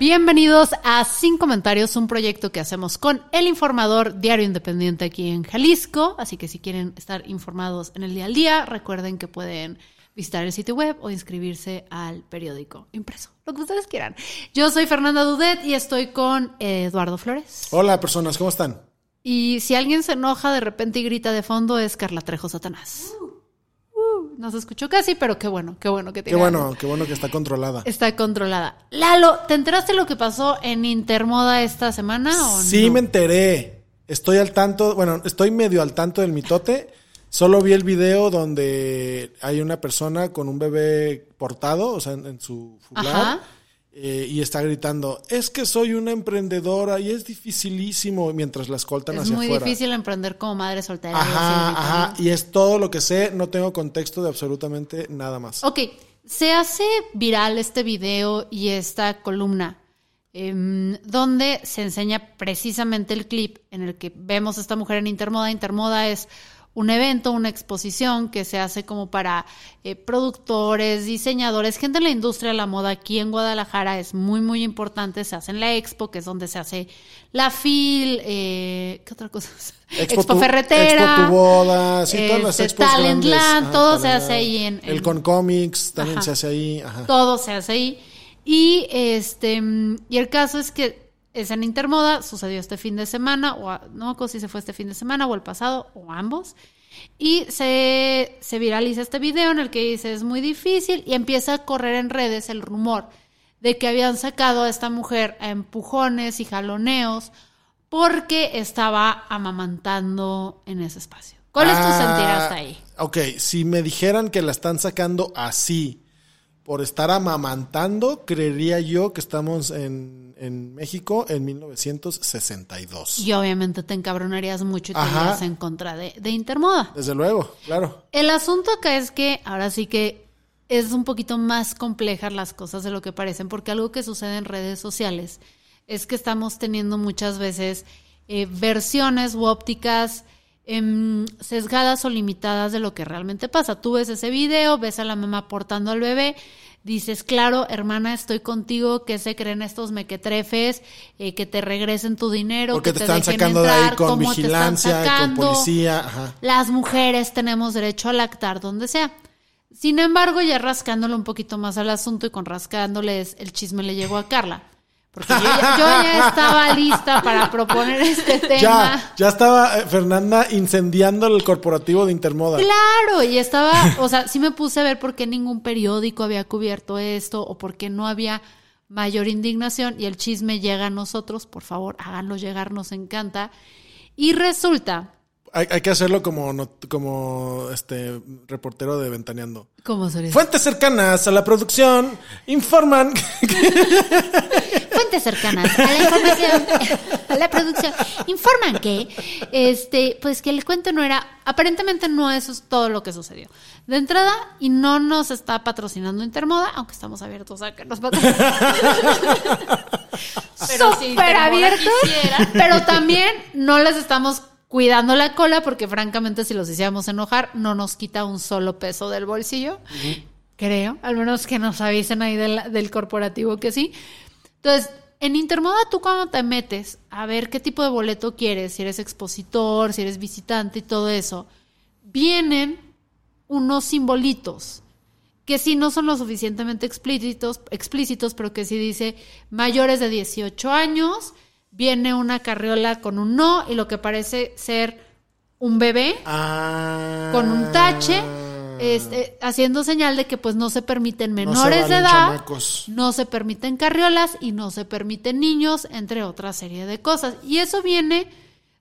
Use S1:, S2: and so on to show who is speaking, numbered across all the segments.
S1: Bienvenidos a Sin Comentarios, un proyecto que hacemos con El Informador, diario independiente aquí en Jalisco. Así que si quieren estar informados en el día al día, recuerden que pueden visitar el sitio web o inscribirse al periódico impreso, lo que ustedes quieran. Yo soy Fernanda Dudet y estoy con Eduardo Flores.
S2: Hola personas, ¿cómo están?
S1: Y si alguien se enoja de repente y grita de fondo es Carla Trejo Satanás. Uh, no se escuchó casi, pero qué bueno, qué bueno que tiene.
S2: Qué bueno, qué bueno que está controlada.
S1: Está controlada. Lalo, ¿te enteraste lo que pasó en Intermoda esta semana o
S2: Sí,
S1: no?
S2: me enteré. Estoy al tanto, bueno, estoy medio al tanto del mitote. Solo vi el video donde hay una persona con un bebé portado, o sea, en, en su
S1: Ajá.
S2: Eh, y está gritando, es que soy una emprendedora y es dificilísimo, mientras la escoltan
S1: Es
S2: hacia
S1: muy
S2: afuera.
S1: difícil emprender como madre soltera.
S2: Ajá, y es todo lo que sé, no tengo contexto de absolutamente nada más.
S1: Ok, se hace viral este video y esta columna em, donde se enseña precisamente el clip en el que vemos a esta mujer en Intermoda. Intermoda es un evento, una exposición que se hace como para eh, productores, diseñadores, gente en la industria de la moda aquí en Guadalajara es muy, muy importante. Se hace en la Expo, que es donde se hace la FIL, eh, ¿qué otra cosa? Expo,
S2: tu-
S1: Ferretera.
S2: Expo tu boda, sí, todas las
S1: este,
S2: expos grandes. Ajá,
S1: todo se hace ahí en,
S2: El con cómics también
S1: Ajá.
S2: se hace ahí. Ajá.
S1: todo se hace ahí. Y este mm, y el caso es que es en Intermoda, sucedió este fin de semana, o no si se fue este fin de semana o el pasado, o ambos. Y se, se viraliza este video en el que dice es muy difícil y empieza a correr en redes el rumor de que habían sacado a esta mujer a empujones y jaloneos porque estaba amamantando en ese espacio. ¿Cuál es tu
S2: Ah,
S1: sentir hasta ahí?
S2: Ok, si me dijeran que la están sacando así, por estar amamantando, creería yo que estamos en, en México en 1962.
S1: Y obviamente te encabronarías mucho y te
S2: Ajá.
S1: irías en contra de, de Intermoda.
S2: Desde luego, claro.
S1: El asunto acá es que ahora sí que es un poquito más complejas las cosas de lo que parecen, porque algo que sucede en redes sociales es que estamos teniendo muchas veces eh, versiones u ópticas em, sesgadas o limitadas de lo que realmente pasa. Tú ves ese video, ves a la mamá portando al bebé, dices, claro, hermana, estoy contigo, que se creen estos mequetrefes, eh, que te regresen tu dinero,
S2: Porque
S1: que
S2: te están
S1: dejen
S2: sacando de ahí con
S1: te están
S2: vigilancia, con policía. Ajá.
S1: Las mujeres tenemos derecho a lactar donde sea. Sin embargo, ya rascándole un poquito más al asunto y con rascándoles el chisme le llegó a Carla. Porque yo ya, yo ya estaba lista para proponer este tema.
S2: Ya, ya estaba eh, Fernanda incendiando el corporativo de Intermoda.
S1: Claro, y estaba, o sea, sí me puse a ver por qué ningún periódico había cubierto esto o por qué no había mayor indignación y el chisme llega a nosotros, por favor, háganlo llegar, nos encanta. Y resulta,
S2: Hay, hay que hacerlo como, not- como este reportero de Ventaneando.
S1: ¿cómo sería?
S2: Fuentes cercanas a la producción informan
S1: Fuentes cercanas a la información, a la producción, informan que, este, pues que el cuento no era, aparentemente no eso es todo lo que sucedió. De entrada, y no nos está patrocinando Intermoda, aunque estamos abiertos a que nos patrocinen.
S3: Pero si
S1: Súper
S3: Intermoda
S1: abiertos,
S3: quisiera.
S1: pero también no les estamos cuidando la cola porque francamente si los hiciéramos enojar no nos quita un solo peso del bolsillo. Creo, al menos que nos avisen ahí del, del corporativo que sí. Entonces, en Intermoda tú cuando te metes a ver qué tipo de boleto quieres, si eres expositor, si eres visitante y todo eso, vienen unos simbolitos que sí no son lo suficientemente explícitos, explícitos, pero que sí dice mayores de 18 años, viene una carriola con un no y lo que parece ser un bebé
S2: Ah.
S1: con un tache, este, haciendo señal de que pues no se permiten menores de edad,
S2: chamacos.
S1: no se permiten carriolas y no se permiten niños, entre otra serie de cosas. Y eso viene,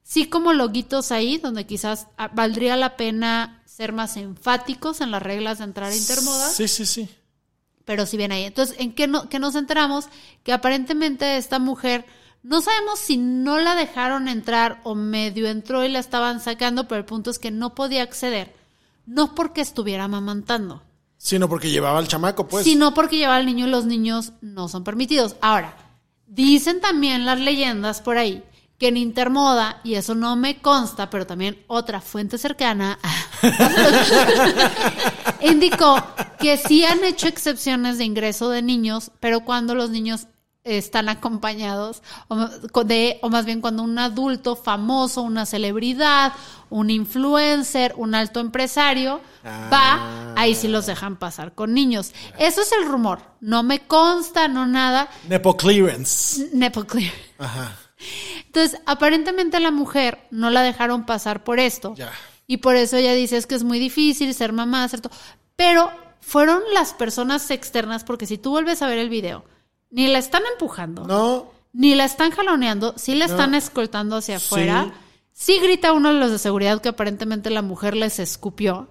S1: sí, como loguitos ahí, donde quizás ah, valdría la pena ser más enfáticos en las reglas de entrar a Intermoda,
S2: Sí, sí, sí.
S1: pero si bien ahí. Entonces, ¿en qué, no, qué nos enteramos? Que aparentemente esta mujer, no sabemos si no la dejaron entrar o medio entró y la estaban sacando, pero el punto es que no podía acceder, no porque estuviera amamantando,
S2: Sino porque llevaba al chamaco, pues.
S1: sino porque lleva al niño y los niños no son permitidos. Ahora, dicen también las leyendas por ahí que en Intermoda, y eso no me consta, pero también otra fuente cercana, indicó que sí han hecho excepciones de ingreso de niños, pero cuando los niños están acompañados, de, o más bien cuando un adulto famoso, una celebridad, un influencer, un alto empresario, va, ahí sí los dejan pasar con niños. Eso es el rumor. No me consta, no nada.
S2: Nepo clearance.
S1: Nipple clear.
S2: Ajá.
S1: Entonces, aparentemente la mujer no la dejaron pasar por esto.
S2: Ya.
S1: Y por eso ella dice es que es muy difícil ser mamá, todo. Pero fueron las personas externas, porque si tú vuelves a ver el video, ni la están empujando,
S2: No.
S1: ni la están jaloneando, sí la están escoltando hacia afuera. Sí grita uno de los de seguridad que aparentemente la mujer les escupió.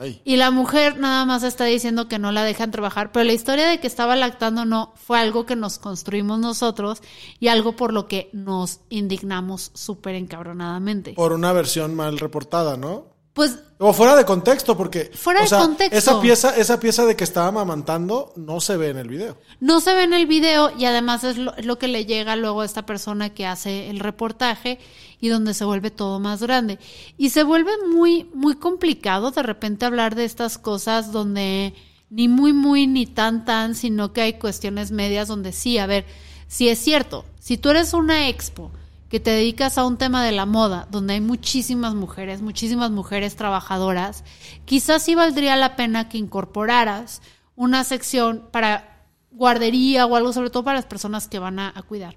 S2: Ay.
S1: Y la mujer nada más está diciendo que no la dejan trabajar, pero la historia de que estaba lactando no fue algo que nos construimos nosotros y algo por lo que nos indignamos súper encabronadamente.
S2: Por una versión mal reportada, ¿no?
S1: Pues
S2: O fuera de contexto, porque.
S1: Fuera
S2: o
S1: de
S2: sea,
S1: contexto.
S2: Esa pieza, esa pieza de que estaba amamantando no se ve en el video.
S1: no se ve en el video y además es lo, es lo que le llega luego a esta persona que hace el reportaje y donde se vuelve todo más grande. Y se vuelve muy, muy complicado de repente hablar de estas cosas donde ni muy, muy, ni tan, tan, sino que hay cuestiones medias donde sí, a ver, si es cierto, si tú eres una expo que te dedicas a un tema de la moda, donde hay muchísimas mujeres, muchísimas mujeres trabajadoras, quizás sí valdría la pena que incorporaras una sección para guardería o algo, sobre todo para las personas que van a, cuidar.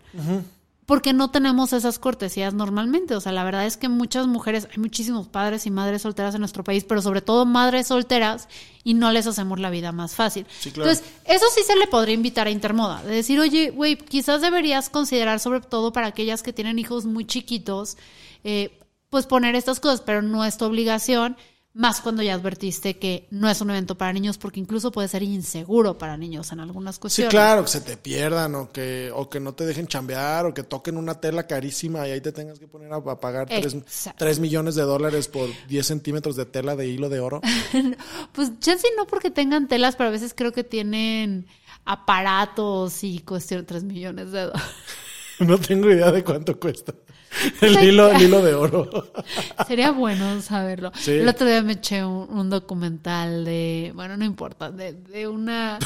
S1: Porque no tenemos esas cortesías normalmente. O sea, la verdad es que muchas mujeres, hay muchísimos padres y madres solteras en nuestro país, pero sobre todo madres solteras, y no les hacemos la vida más fácil.
S2: Sí, claro.
S1: Entonces, eso sí se le podría invitar a Intermoda. De decir, oye, güey, quizás deberías considerar, sobre todo para aquellas que tienen hijos muy chiquitos, eh, pues poner estas cosas, pero no es tu obligación, más cuando ya advertiste que no es un evento para niños, porque incluso puede ser inseguro para niños en algunas
S2: Sí,
S1: cuestiones.
S2: claro, que se te pierdan o que, o que no te dejen chambear o que toquen una tela carísima y ahí te tengas que poner a, a pagar tres,
S1: Exacto.
S2: tres millones de dólares por 10 centímetros de tela de hilo de oro.
S1: Pues chance no porque tengan telas, pero a veces creo que tienen aparatos y cuestión 3 millones de dólares.
S2: No tengo idea de cuánto cuesta. El hilo, el hilo de oro.
S1: Sería bueno saberlo.
S2: Sí.
S1: El otro día me eché un, un documental de, bueno, no importa, de, de una...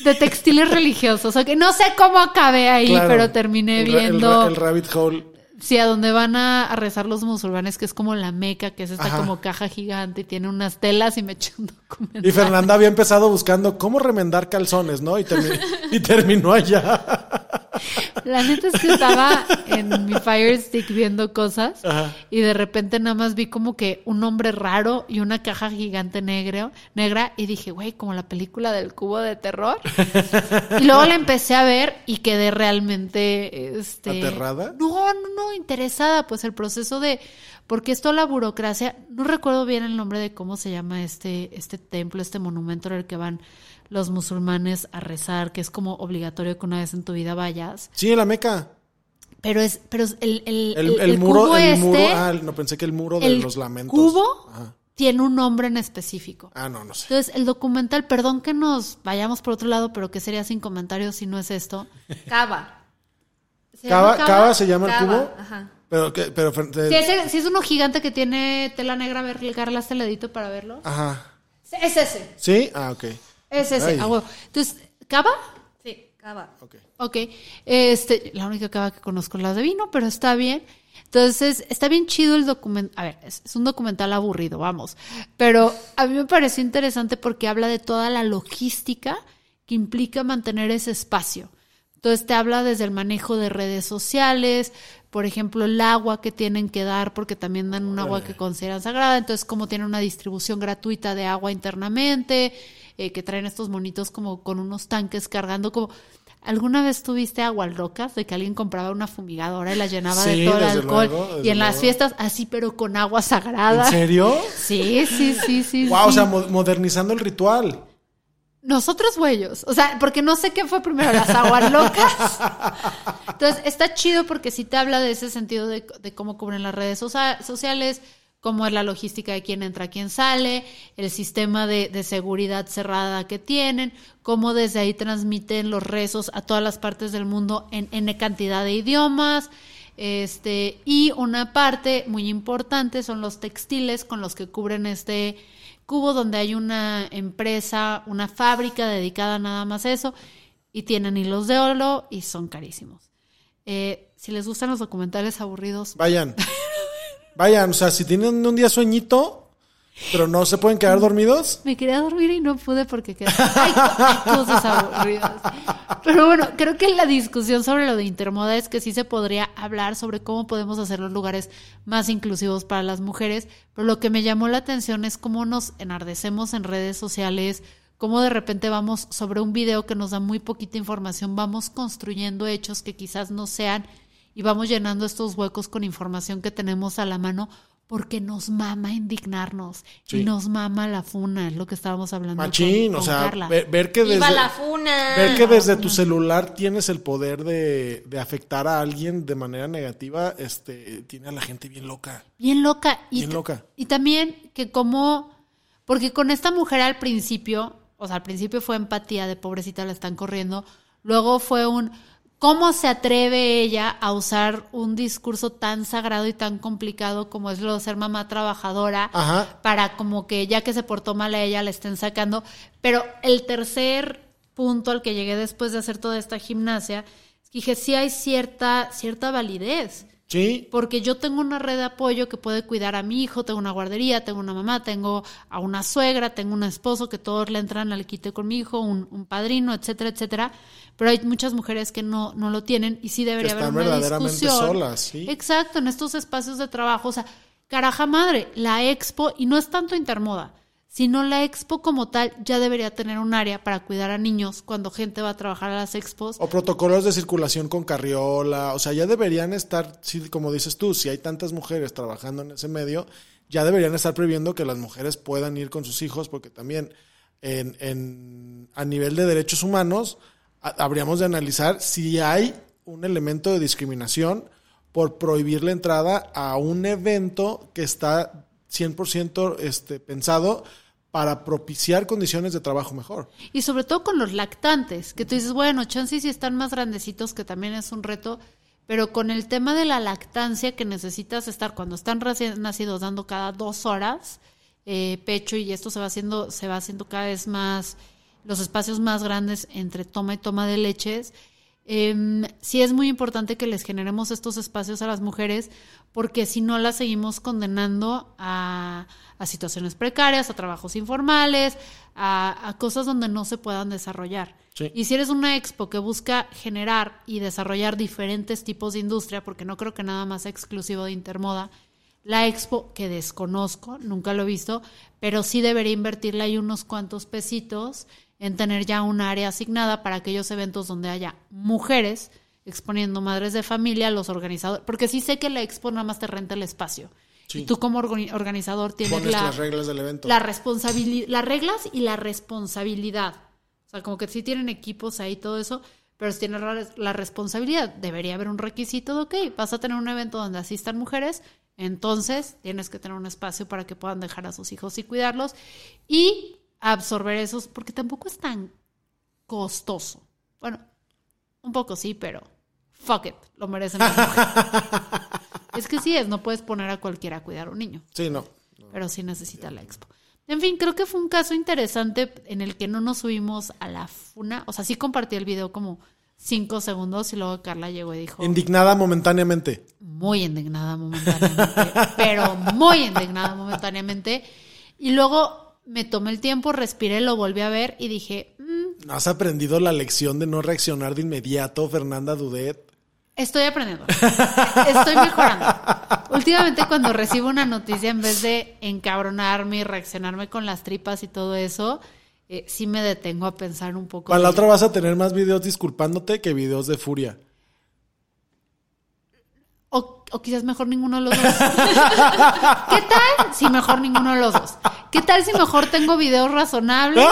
S1: De textiles religiosos, ok. No sé cómo acabé ahí,
S2: Claro.
S1: pero terminé
S2: El ra- el
S1: viendo...
S2: El, rabbit hole.
S1: Sí, a donde van a, a rezar los musulmanes, que es como la meca, que es esta
S2: Ajá.
S1: como caja gigante y tiene unas telas y me eché un documental.
S2: Y Fernanda había empezado buscando cómo remendar calzones, ¿no? Y, termi- y terminó allá.
S1: La neta es que estaba en mi Fire Stick viendo cosas
S2: Ajá.
S1: y de repente nada más vi como que un hombre raro y una caja gigante negro, negra y dije, güey, como la película del cubo de terror. y luego la empecé a ver y quedé realmente... Este,
S2: ¿Aterrada?
S1: No, no, no, interesada. Pues el proceso de... Porque esto la burocracia, no recuerdo bien el nombre de cómo se llama este, este templo, este monumento en el que van los musulmanes a rezar, que es como obligatorio que una vez en tu vida vayas.
S2: Sí, en la meca.
S1: Pero es, pero es el, el,
S2: El,
S1: el-
S2: el
S1: el
S2: muro,
S1: cubo
S2: el
S1: este,
S2: muro, ah, no pensé que el muro de
S1: el
S2: los lamentos.
S1: cubo
S2: Ajá.
S1: tiene un nombre en específico.
S2: Ah, no, no sé.
S1: Entonces, el documental, perdón que nos vayamos por otro lado, pero que sería sin comentarios si no es esto.
S3: Cava.
S1: ¿Se
S2: Cava, Cava se llama el cubo.
S3: Ajá.
S2: Pero, que, pero, frente-
S1: Si es, el- si es uno gigante que tiene tela negra, a ver, Carla, este ledito para verlo.
S2: Ajá.
S1: Es ese.
S2: ¿Sí? Ah, ok.
S1: Es ese.
S2: Ay.
S1: a huevo. Entonces, ¿Cava?
S3: Sí, Cava.
S2: Ok.
S1: Ok. Este, la única cava que conozco es la de vino, pero está bien. Entonces, está bien chido el documental. A ver, es, es un documental aburrido, vamos. Pero a mí me pareció interesante porque habla de toda la logística que implica mantener ese espacio. Entonces, te habla desde el manejo de redes sociales, por ejemplo, el agua que tienen que dar, porque también dan un agua que consideran sagrada. Entonces, cómo tienen una distribución gratuita de agua internamente, eh, que traen estos monitos como con unos tanques cargando como ¿Alguna vez tuviste aguas locas de que alguien compraba una fumigadora y la llenaba
S2: Sí,
S1: de todo el alcohol?
S2: luego,
S1: y en las fiestas así, pero con agua sagrada.
S2: ¿En serio?
S1: Sí, sí, sí, sí.
S2: Wow, o
S1: sí.
S2: sea, mo- modernizando el ritual.
S1: Nosotros o ellos. O sea, porque no sé qué fue primero, las aguas locas. Entonces, está chido porque sí te habla de ese sentido de, de cómo cubren las redes socia- sociales, cómo es la logística de quién entra, quién sale, el sistema de, de seguridad cerrada que tienen, cómo desde ahí transmiten los rezos a todas las partes del mundo en N cantidad de idiomas. Este, y una parte muy importante son los textiles con los que cubren este cubo, donde hay una empresa, una fábrica dedicada nada más a eso, y tienen hilos de oro y son carísimos. Eh, si les gustan los documentales aburridos,
S2: Vayan. Vayan, o sea, si tienen un día sueñito, pero no se pueden quedar dormidos.
S1: me quería dormir y no pude porque quedé- hay cosas. Pero bueno, creo que la discusión sobre lo de intermoda es que sí se podría hablar sobre cómo podemos hacer los lugares más inclusivos para las mujeres, pero lo que me llamó la atención es cómo nos enardecemos en redes sociales, cómo de repente vamos sobre un video que nos da muy poquita información, vamos construyendo hechos que quizás no sean y vamos llenando estos huecos con información que tenemos a la mano porque nos mama indignarnos
S2: Sí.
S1: y nos mama la funa, es lo que estábamos hablando.
S2: Machín,
S1: con-
S2: o sea,
S1: Carla.
S2: ver, ver que desde,
S3: ¡Viva la funa!
S2: ver que desde tu celular tienes el poder de, de afectar a alguien de manera negativa, este, tiene a la gente bien loca.
S1: Bien loca. Y,
S2: Bien loca.
S1: Y también que como, porque con esta mujer al principio, o sea, al principio fue empatía de pobrecita la están corriendo, luego fue un, ¿cómo se atreve ella a usar un discurso tan sagrado y tan complicado como es lo de ser mamá trabajadora?
S2: Ajá.
S1: Para como que ya que se portó mal a ella la estén sacando. Pero el tercer punto al que llegué después de hacer toda esta gimnasia, es que dije, sí hay cierta, cierta validez.
S2: Sí,
S1: Porque yo tengo una red de apoyo que puede cuidar a mi hijo, tengo una guardería, tengo una mamá, tengo a una suegra, tengo un esposo que todos le entran al quite con mi hijo, un, un padrino, etcétera, etcétera. Pero hay muchas mujeres que no, no lo tienen y sí debería
S2: Que
S1: haber
S2: están
S1: una
S2: verdaderamente
S1: discusión.
S2: solas, sí.
S1: Exacto, en estos espacios de trabajo. O sea, caraja madre, la expo, y no es tanto intermoda, sino la expo como tal ya debería tener un área para cuidar a niños cuando gente va a trabajar a las expos.
S2: o protocolos de circulación con carriola, o sea, ya deberían estar, sí, como dices tú, si hay tantas mujeres trabajando en ese medio, ya deberían estar previendo que las mujeres puedan ir con sus hijos, porque también en, en- a nivel de derechos humanos ha- habríamos de analizar si hay un elemento de discriminación por prohibir la entrada a un evento que está 100% este, pensado para propiciar condiciones de trabajo mejor.
S1: Y sobre todo con los lactantes, que tú dices, bueno, chances si están más grandecitos, que también es un reto, pero con el tema de la lactancia que necesitas estar cuando están recién nacidos dando cada dos horas eh, pecho y esto se va haciendo, se va haciendo cada vez más, los espacios más grandes entre toma y toma de leches. Em, sí es muy importante que les generemos estos espacios a las mujeres porque si no las seguimos condenando a, a situaciones precarias, a trabajos informales, a, a cosas donde no se puedan desarrollar.
S2: Sí.
S1: Y si eres una expo que busca generar y desarrollar diferentes tipos de industria, porque no creo que nada más sea exclusivo de Intermoda, la expo que desconozco, nunca lo he visto, pero sí debería invertirle ahí unos cuantos pesitos en tener ya un área asignada para aquellos eventos donde haya mujeres exponiendo madres de familia, los organizadores, porque sí sé que la expo nada más te renta el espacio.
S2: Sí.
S1: Y tú como organi- organizador tienes
S2: Pones
S1: la,
S2: las reglas del evento.
S1: la responsabilidad, las reglas y la responsabilidad. O sea, como que sí tienen equipos ahí, todo eso, pero si tienes la, la responsabilidad, debería haber un requisito de, ok, vas a tener un evento donde asistan mujeres, entonces tienes que tener un espacio para que puedan dejar a sus hijos y cuidarlos y absorber esos, porque tampoco es tan costoso. Bueno, un poco sí, pero fuck it, lo merecen es que sí es, no puedes poner a cualquiera a cuidar a un niño
S2: Sí, no.
S1: pero sí necesita la expo. En fin, creo que fue un caso interesante en el que no nos subimos a la funa. O sea, sí compartí el video como cinco segundos y luego Carla llegó y dijo,
S2: Indignada momentáneamente.
S1: muy indignada momentáneamente, pero muy indignada momentáneamente. Y luego me tomé el tiempo, respiré, lo volví a ver y dije, "Mm,
S2: ¿No has aprendido la lección de no reaccionar de inmediato, Fernanda Dudet?
S1: Estoy aprendiendo. Estoy mejorando. Últimamente cuando recibo una noticia, en vez de encabronarme y reaccionarme con las tripas y todo eso, eh, sí me detengo a pensar un poco.
S2: Para la otra vas a tener más videos disculpándote que videos de furia.
S1: O, o quizás mejor ninguno de los dos. ¿Qué tal si mejor ninguno de los dos? ¿Qué tal si mejor tengo videos razonables?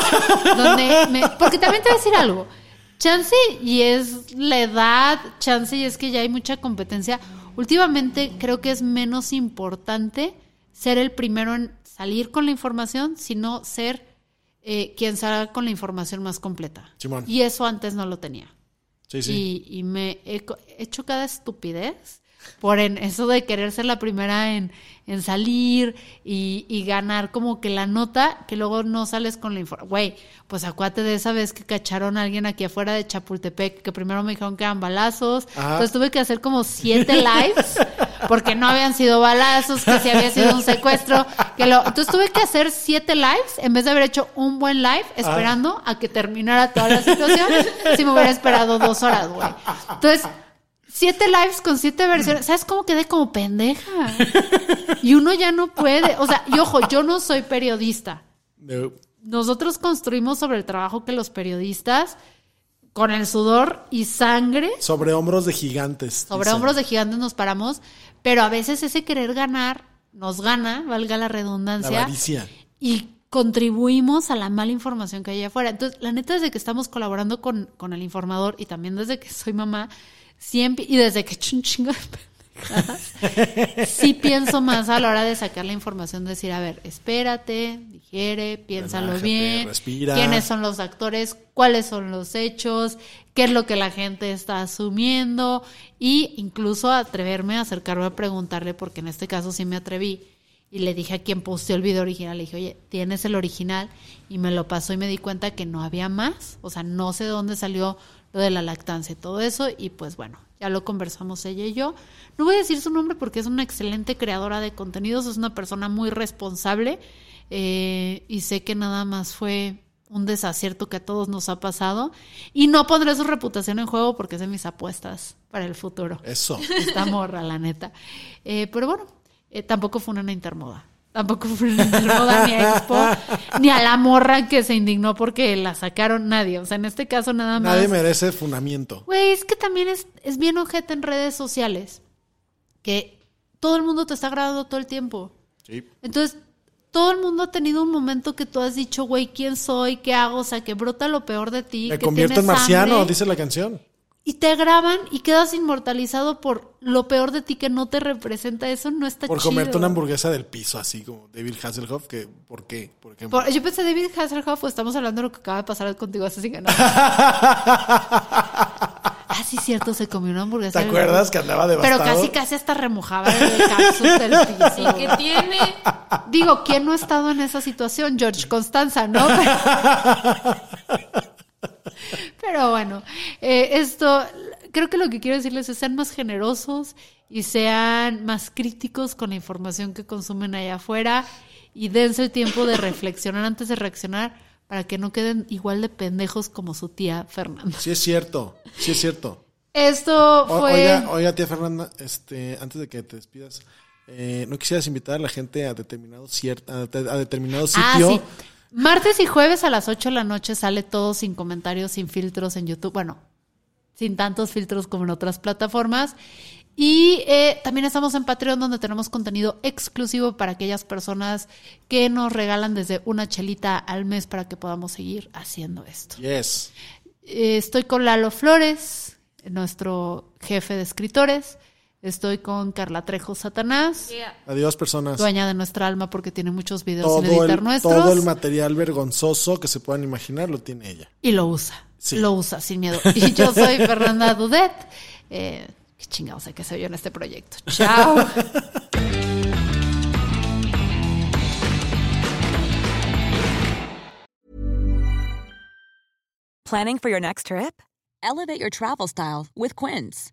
S1: Donde me- porque también te voy a decir algo. Chance y es la edad, chance y es que ya hay mucha competencia. Últimamente creo que es menos importante ser el primero en salir con la información, sino ser eh, quien salga con la información más completa.
S2: Simón.
S1: Y eso antes no lo tenía.
S2: Sí, sí.
S1: Y, y me he hecho cada estupidez por en eso de querer ser la primera en, en salir y, y ganar como que la nota que luego no sales con la información. Güey, pues acuérdate de esa vez que cacharon a alguien aquí afuera de Chapultepec, que primero me dijeron que eran balazos.
S2: Ajá.
S1: Entonces tuve que hacer como siete lives porque no habían sido balazos, que si había sido un secuestro. Que lo, entonces tuve que hacer siete lives en vez de haber hecho un buen live esperando a que terminara toda la situación. Si me hubiera esperado dos horas, güey. Entonces, siete lives con siete versiones. ¿Sabes cómo quedé como pendeja? Y uno ya no puede. O sea, y ojo, yo no soy periodista.
S2: No.
S1: Nosotros construimos sobre el trabajo que los periodistas, con el sudor y sangre,
S2: Sobre hombros de gigantes.
S1: sobre hombros de gigantes nos paramos, pero a veces ese querer ganar nos gana, valga la
S2: La
S1: redundancia,
S2: avaricia.
S1: y contribuimos a la mala información que hay afuera. Entonces, la neta, desde que estamos colaborando con, con el informador y también desde que soy mamá, siempre, y desde que he hecho un chingo de pendejadas, sí pienso más a la hora de sacar la información, decir, a ver, espérate, digiere, piénsalo
S2: Relájate,
S1: bien,
S2: respira.
S1: quiénes son los actores, cuáles son los hechos, qué es lo que la gente está asumiendo, y incluso atreverme a acercarme a preguntarle, porque en este caso sí me atreví, y le dije a quien posteó el video original, le dije, oye, ¿tienes el original? Y me lo pasó y me di cuenta que no había más, o sea, no sé de dónde salió lo de la lactancia y todo eso, y pues bueno, ya lo conversamos ella y yo. No voy a decir su nombre porque es una excelente creadora de contenidos, es una persona muy responsable, eh, y sé que nada más fue un desacierto que a todos nos ha pasado, y no pondré su reputación en juego porque es de mis apuestas para el futuro
S2: Eso.
S1: esta morra, la neta. Eh, pero bueno, eh, tampoco fue una intermoda. Tampoco fue intermoda ni a Expo, ni a la morra que se indignó porque la sacaron nadie. O sea, en este caso nada más.
S2: Nadie merece fundamento.
S1: Güey, es que también es, es bien ojete en redes sociales. Que todo el mundo te está grabando todo el tiempo.
S2: Sí.
S1: Entonces, todo el mundo ha tenido un momento que tú has dicho, güey, ¿quién soy? ¿Qué hago? O sea, que brota lo peor de ti.
S2: Me
S1: que
S2: convierto en marciano,
S1: hambre
S2: dice la canción.
S1: Y te graban y quedas inmortalizado por lo peor de ti que no te representa. Eso no está
S2: Por
S1: chido.
S2: comerte una hamburguesa del piso, así como David Hasselhoff, que ¿por qué? ¿Por qué?
S1: Por- yo pensé, David Hasselhoff, o estamos hablando de lo que acaba de pasar contigo hace cinco años. ah, sí, cierto, se comió una hamburguesa.
S2: ¿Te
S1: del-
S2: acuerdas que andaba
S1: Pero
S2: devastado?
S1: casi, casi hasta remojaba el del piso.
S3: ¿Y qué tiene?
S1: Digo, ¿quién no ha estado en esa situación? George Constanza, ¿no? Pero bueno, eh, esto, creo que lo que quiero decirles es sean más generosos y sean más críticos con la información que consumen allá afuera y dense el tiempo de reflexionar antes de reaccionar para que no queden igual de pendejos como su tía Fernanda.
S2: Sí es cierto, sí es cierto.
S1: Esto
S2: O-
S1: fue...
S2: Oiga, oiga, tía Fernanda, este, antes de que te despidas, eh, ¿no quisieras invitar a la gente a determinado, cier- a determinado
S1: Ah,
S2: sitio?
S1: sí. Martes y jueves a las 8 de la noche sale todo sin comentarios, sin filtros en YouTube. Bueno, sin tantos filtros como en otras plataformas. Y eh, también estamos en Patreon donde tenemos contenido exclusivo para aquellas personas que nos regalan desde una chelita al mes para que podamos seguir haciendo esto.
S2: Yes.
S1: Eh, estoy con Lalo Flores, nuestro jefe de escritores. Estoy con Carla Trejo Satanás,
S2: Adiós, personas.
S1: dueña de nuestra alma porque tiene muchos videos sin
S2: Todo
S1: editar
S2: el,
S1: nuestros.
S2: todo el material vergonzoso que se puedan imaginar lo tiene ella.
S1: y lo usa.
S2: Sí.
S1: Lo usa sin miedo. Y yo soy Fernanda Dudet. Eh, qué chingados hay que hacer yo en este proyecto. Chao.
S4: Planning for your next trip? Elevate your travel style with Quince.